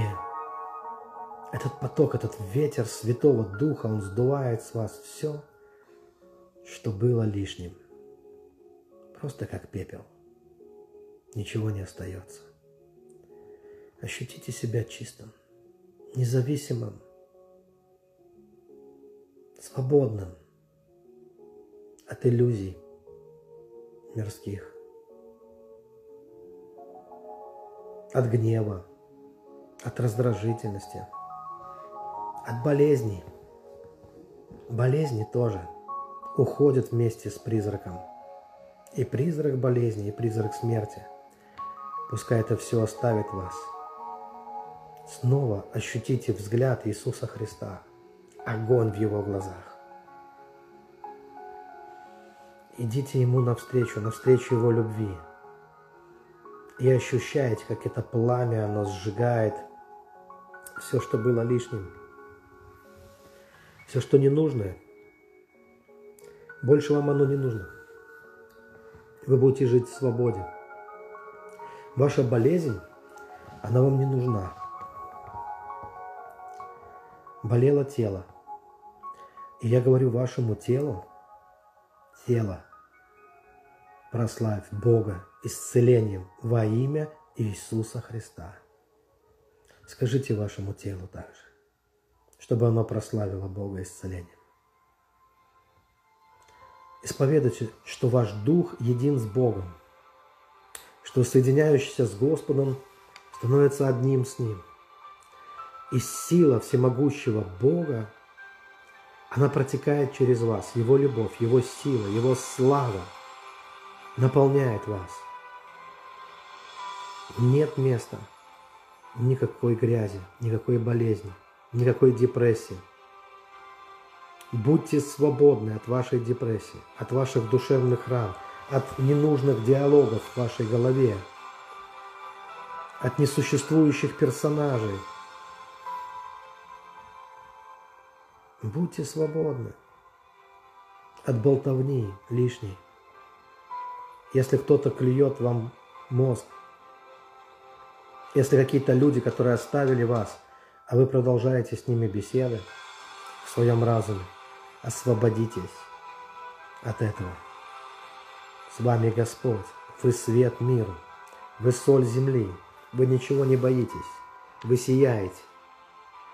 этот поток, этот ветер Святого Духа, он сдувает с вас все, что было лишним. Просто как пепел. Ничего не остается. Ощутите себя чистым, независимым, свободным от иллюзий мирских, от гнева, от раздражительности, от болезней. Болезни тоже уходят вместе с призраком. И призрак болезни, и призрак смерти. Пускай это все оставит вас. Снова ощутите взгляд Иисуса Христа, огонь в Его глазах. Идите Ему навстречу, навстречу Его любви. И ощущаете, как это пламя, оно сжигает все, что было лишним, все, что ненужное. Больше вам оно не нужно. Вы будете жить в свободе. Ваша болезнь, она вам не нужна. Болело тело. И я говорю вашему телу, тело, прославь Бога исцелением во имя Иисуса Христа. Скажите вашему телу также, чтобы оно прославило Бога исцелением. Исповедуйте, что ваш дух един с Богом, что соединяющийся с Господом становится одним с Ним. И сила всемогущего Бога, она протекает через вас, Его любовь, Его сила, Его слава наполняет вас. Нет места никакой грязи, никакой болезни, никакой депрессии – Будьте свободны от вашей депрессии, от ваших душевных ран, от ненужных диалогов в вашей голове, от несуществующих персонажей. Будьте свободны от болтовни лишней. Если кто-то клюет вам мозг, если какие-то люди, которые оставили вас, а вы продолжаете с ними беседы в своем разуме, освободитесь от этого. С вами Господь, вы свет миру, вы соль земли, вы ничего не боитесь, вы сияете,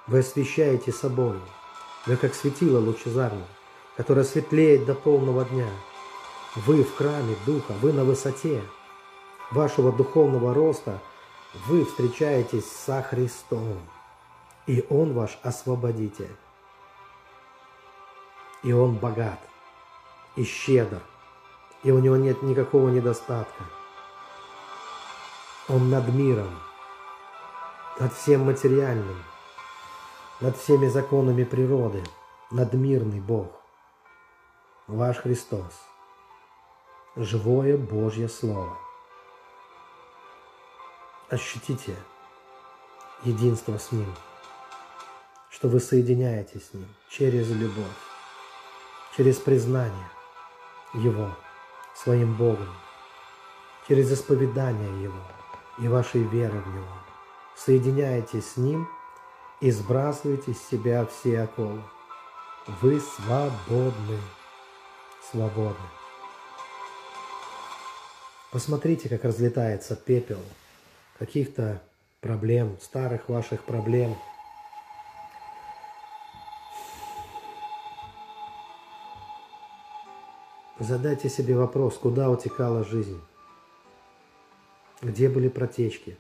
вы освещаете собой, вы как светило лучезарное, которое светлеет до полного дня. Вы в храме Духа, вы на высоте вашего духовного роста, вы встречаетесь со Христом, и Он ваш освободитель. И он богат, и щедр, и у него нет никакого недостатка. Он над миром, над всем материальным, над всеми законами природы, надмирный Бог, ваш Христос, живое Божье Слово. Ощутите единство с Ним, что вы соединяетесь с Ним через любовь через признание Его своим Богом, через исповедание Его и вашей веры в Него. Соединяйтесь с Ним и сбрасывайте с себя все оковы. Вы свободны, свободны. Посмотрите, как разлетается пепел каких-то проблем, старых ваших проблем – Задайте себе вопрос, куда утекала жизнь? Где были протечки?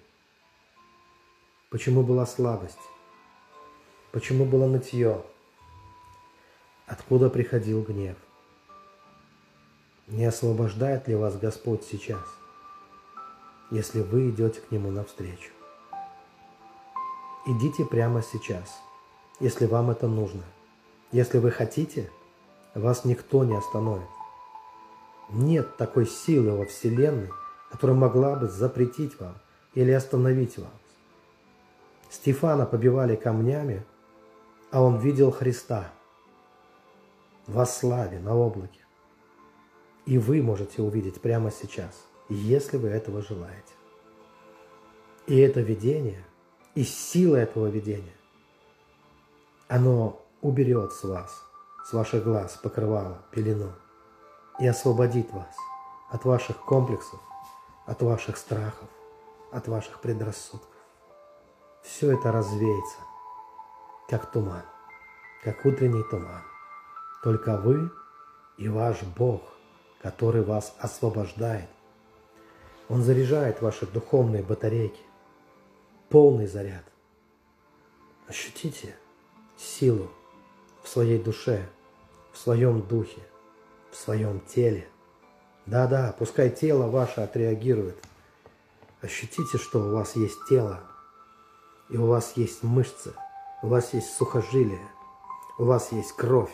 Почему была слабость? Почему было нытье? Откуда приходил гнев? Не освобождает ли вас Господь сейчас, если вы идете к Нему навстречу? Идите прямо сейчас, если вам это нужно. Если вы хотите, вас никто не остановит. Нет такой силы во Вселенной, которая могла бы запретить вам или остановить вас. Стефана побивали камнями, а он видел Христа во славе на облаке. И вы можете увидеть прямо сейчас, если вы этого желаете. И это видение, и сила этого видения, оно уберет с вас, с ваших глаз покрывало, пелену и освободит вас от ваших комплексов, от ваших страхов, от ваших предрассудков. Все это развеется, как туман, как утренний туман. Только вы и ваш Бог, который вас освобождает. Он заряжает ваши духовные батарейки. Полный заряд. Ощутите силу в своей душе, в своем духе – в своем теле. Да-да, пускай тело ваше отреагирует. Ощутите, что у вас есть тело, и у вас есть мышцы, у вас есть сухожилия, у вас есть кровь,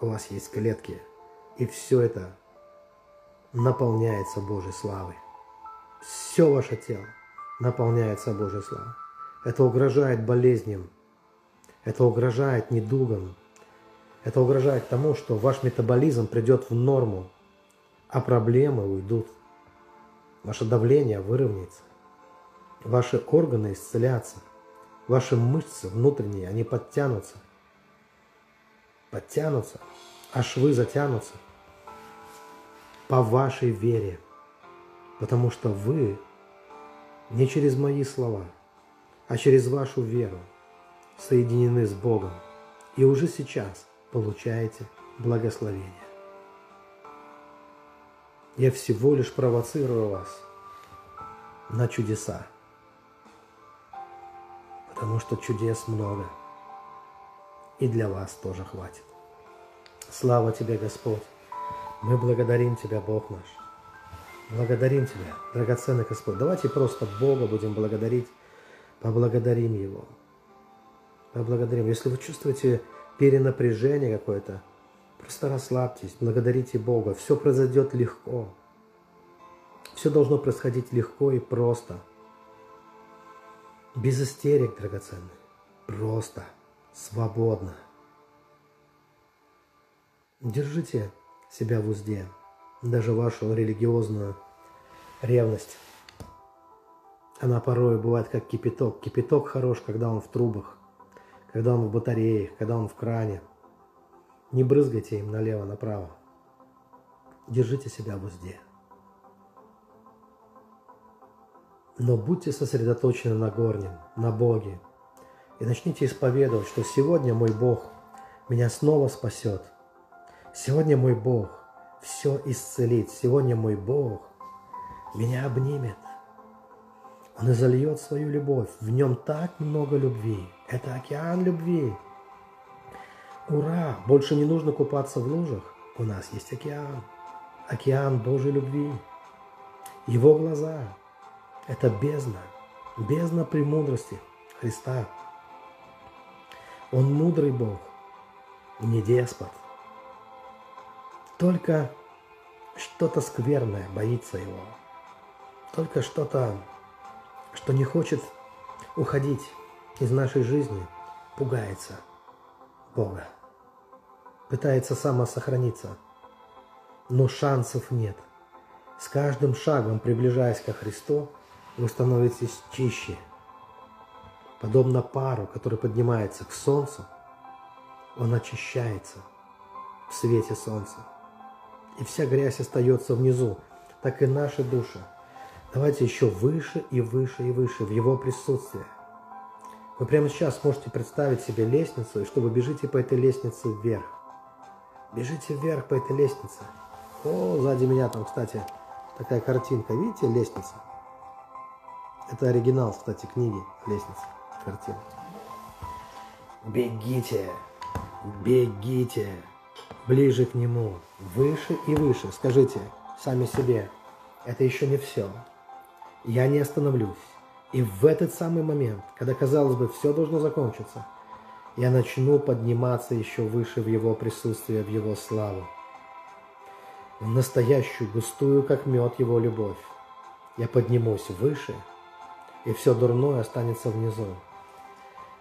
у вас есть клетки. И все это наполняется Божьей славой. Все ваше тело наполняется Божьей славой. Это угрожает болезням, это угрожает недугам, это угрожает тому, что ваш метаболизм придет в норму, а проблемы уйдут. Ваше давление выровняется. Ваши органы исцелятся. Ваши мышцы внутренние, они подтянутся. Подтянутся, а швы затянутся по вашей вере. Потому что вы не через мои слова, а через вашу веру соединены с Богом. И уже сейчас – получаете благословение. Я всего лишь провоцирую вас на чудеса, потому что чудес много, и для вас тоже хватит. Слава Тебе, Господь! Мы благодарим Тебя, Бог наш. Благодарим Тебя, драгоценный Господь. Давайте просто Бога будем благодарить, поблагодарим Его. Поблагодарим. Если вы чувствуете перенапряжение какое-то, просто расслабьтесь, благодарите Бога. Все произойдет легко. Все должно происходить легко и просто. Без истерик, драгоценный. Просто, свободно. Держите себя в узде, даже вашу религиозную ревность. Она порой бывает как кипяток. Кипяток хорош, когда он в трубах когда он в батарее, когда он в кране. Не брызгайте им налево-направо. Держите себя в узде. Но будьте сосредоточены на горнем, на Боге. И начните исповедовать, что сегодня мой Бог меня снова спасет. Сегодня мой Бог все исцелит. Сегодня мой Бог меня обнимет. Он изольет свою любовь. В нем так много любви. Это океан любви. Ура! Больше не нужно купаться в лужах. У нас есть океан. Океан Божьей любви. Его глаза – это бездна. Бездна премудрости Христа. Он мудрый Бог, не деспот. Только что-то скверное боится его. Только что-то что не хочет уходить из нашей жизни, пугается Бога, пытается самосохраниться, но шансов нет. С каждым шагом, приближаясь ко Христу, вы становитесь чище. Подобно пару, который поднимается к солнцу, он очищается в свете солнца. И вся грязь остается внизу, так и наши души – Давайте еще выше и выше и выше в Его присутствии. Вы прямо сейчас можете представить себе лестницу, и чтобы бежите по этой лестнице вверх. Бежите вверх по этой лестнице. О, сзади меня там, кстати, такая картинка. Видите, лестница? Это оригинал, кстати, книги «Лестница», картина. Бегите, бегите ближе к Нему, выше и выше. Скажите сами себе, это еще не все я не остановлюсь. И в этот самый момент, когда, казалось бы, все должно закончиться, Я начну подниматься еще выше в Его присутствие, в Его славу. В настоящую, густую, как мед, Его любовь. Я поднимусь выше, и все дурное останется внизу.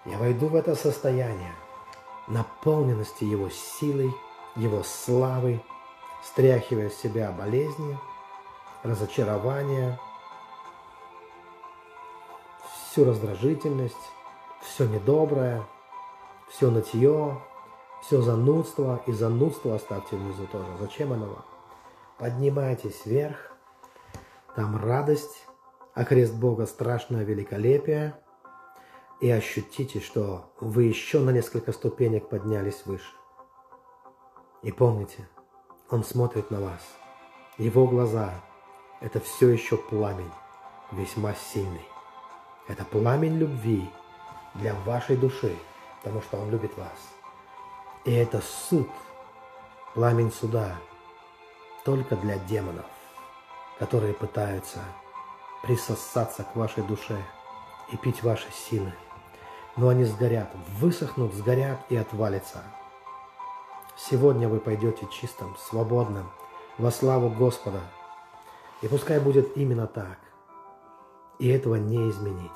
Я войду в это состояние наполненности Его силой, Его славой, стряхивая с себя болезни, разочарование, всю раздражительность, все недоброе, все нытье, все занудство, и занудство оставьте внизу тоже. Зачем оно вам? Поднимайтесь вверх, там радость, а крест Бога страшное великолепие, и ощутите, что вы еще на несколько ступенек поднялись выше. И помните, Он смотрит на вас. Его глаза – это все еще пламень, весьма сильный. Это пламень любви для вашей души, потому что Он любит вас. И это суд, пламень суда, только для демонов, которые пытаются присосаться к вашей душе и пить ваши силы но они сгорят, высохнут, сгорят и отвалятся. Сегодня вы пойдете чистым, свободным, во славу Господа. И пускай будет именно так. И этого не изменить.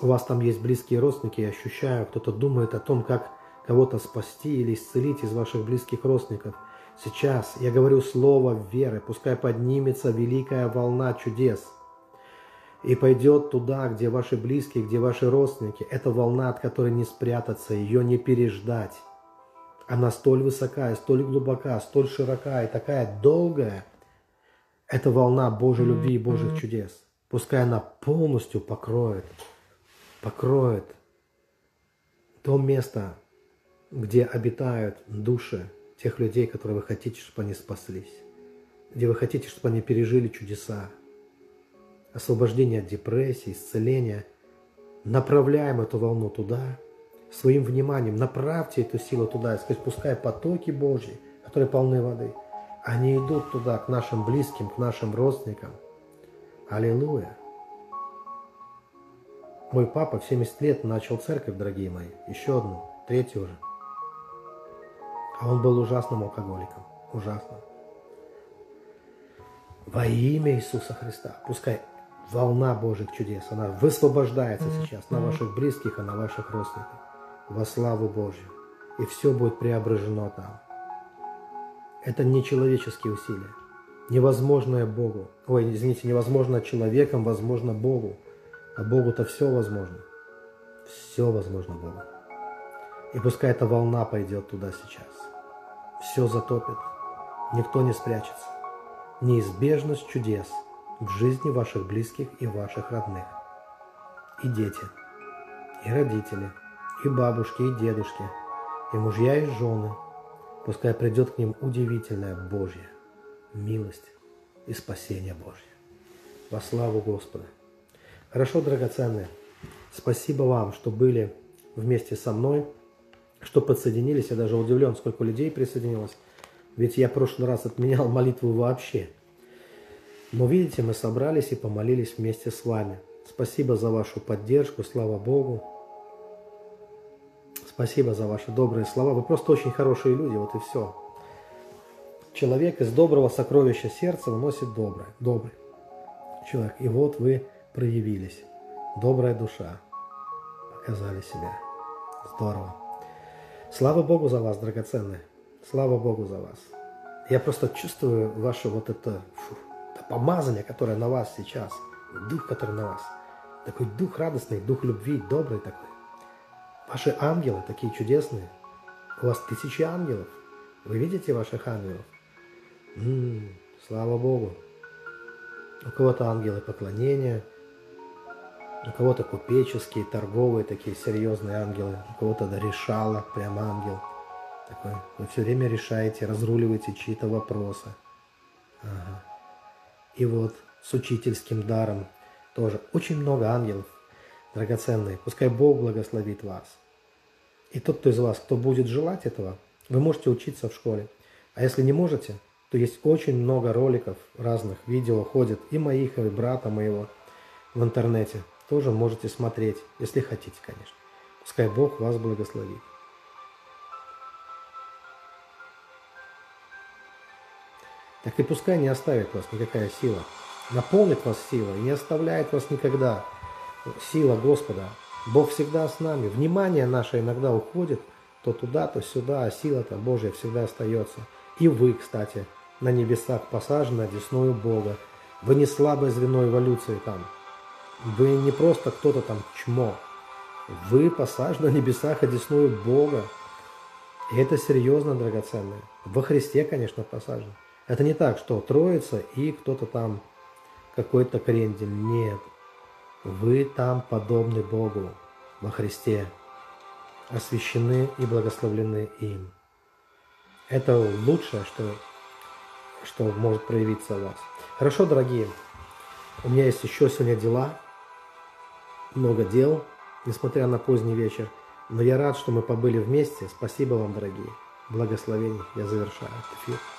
У вас там есть близкие родственники, я ощущаю, кто-то думает о том, как кого-то спасти или исцелить из ваших близких родственников. Сейчас я говорю слово веры, пускай поднимется великая волна чудес – и пойдет туда, где ваши близкие, где ваши родственники. Это волна, от которой не спрятаться, ее не переждать. Она столь высокая, столь глубока, столь широка и такая долгая. Это волна Божьей любви и Божьих чудес. Пускай она полностью покроет, покроет то место, где обитают души тех людей, которые вы хотите, чтобы они спаслись, где вы хотите, чтобы они пережили чудеса, освобождение от депрессии, исцеления. Направляем эту волну туда, своим вниманием направьте эту силу туда, и сказать, пускай потоки Божьи, которые полны воды, они идут туда, к нашим близким, к нашим родственникам. Аллилуйя! Мой папа в 70 лет начал церковь, дорогие мои, еще одну, третью уже. А он был ужасным алкоголиком, ужасным. Во имя Иисуса Христа, пускай волна Божьих чудес. Она высвобождается сейчас на ваших близких и на ваших родственников. Во славу Божью. И все будет преображено там. Это не человеческие усилия. Невозможное Богу. Ой, извините, невозможно человеком, возможно Богу. А Богу-то все возможно. Все возможно Богу. И пускай эта волна пойдет туда сейчас. Все затопит. Никто не спрячется. Неизбежность чудес – в жизни ваших близких и ваших родных. И дети, и родители, и бабушки, и дедушки, и мужья, и жены. Пускай придет к ним удивительная Божья милость и спасение Божье. Во славу Господа. Хорошо, драгоценные. Спасибо вам, что были вместе со мной, что подсоединились. Я даже удивлен, сколько людей присоединилось. Ведь я в прошлый раз отменял молитву вообще. Но видите, мы собрались и помолились вместе с вами. Спасибо за вашу поддержку, слава Богу. Спасибо за ваши добрые слова. Вы просто очень хорошие люди, вот и все. Человек из доброго сокровища сердца выносит доброе. Добрый человек. И вот вы проявились. Добрая душа. Показали себя. Здорово. Слава Богу за вас, драгоценные. Слава Богу за вас. Я просто чувствую ваше вот это... Фу, помазание, которое на вас сейчас, дух, который на вас, такой дух радостный, дух любви, добрый такой. Ваши ангелы такие чудесные. У вас тысячи ангелов. Вы видите ваших ангелов? М-м, слава Богу. У кого-то ангелы поклонения, у кого-то купеческие, торговые, такие серьезные ангелы, у кого-то решала, прям ангел. Такой. Вы все время решаете, разруливаете чьи-то вопросы. Ага. И вот с учительским даром тоже очень много ангелов драгоценные. Пускай Бог благословит вас. И тот, кто из вас, кто будет желать этого, вы можете учиться в школе. А если не можете, то есть очень много роликов разных, видео ходит и моих, и брата моего в интернете. Тоже можете смотреть, если хотите, конечно. Пускай Бог вас благословит. Так и пускай не оставит вас никакая сила. Наполнит вас силой и не оставляет вас никогда. Сила Господа. Бог всегда с нами. Внимание наше иногда уходит то туда, то сюда, а сила-то Божья всегда остается. И вы, кстати, на небесах посажены одесную Бога. Вы не слабое звено эволюции там. Вы не просто кто-то там чмо. Вы посажены на небесах одесную Бога. И это серьезно, драгоценное. Во Христе, конечно, посажен. Это не так, что троица и кто-то там какой-то крендель. Нет. Вы там подобны Богу во Христе, освящены и благословлены им. Это лучшее, что, что может проявиться у вас. Хорошо, дорогие, у меня есть еще сегодня дела, много дел, несмотря на поздний вечер. Но я рад, что мы побыли вместе. Спасибо вам, дорогие. Благословений. Я завершаю этот эфир.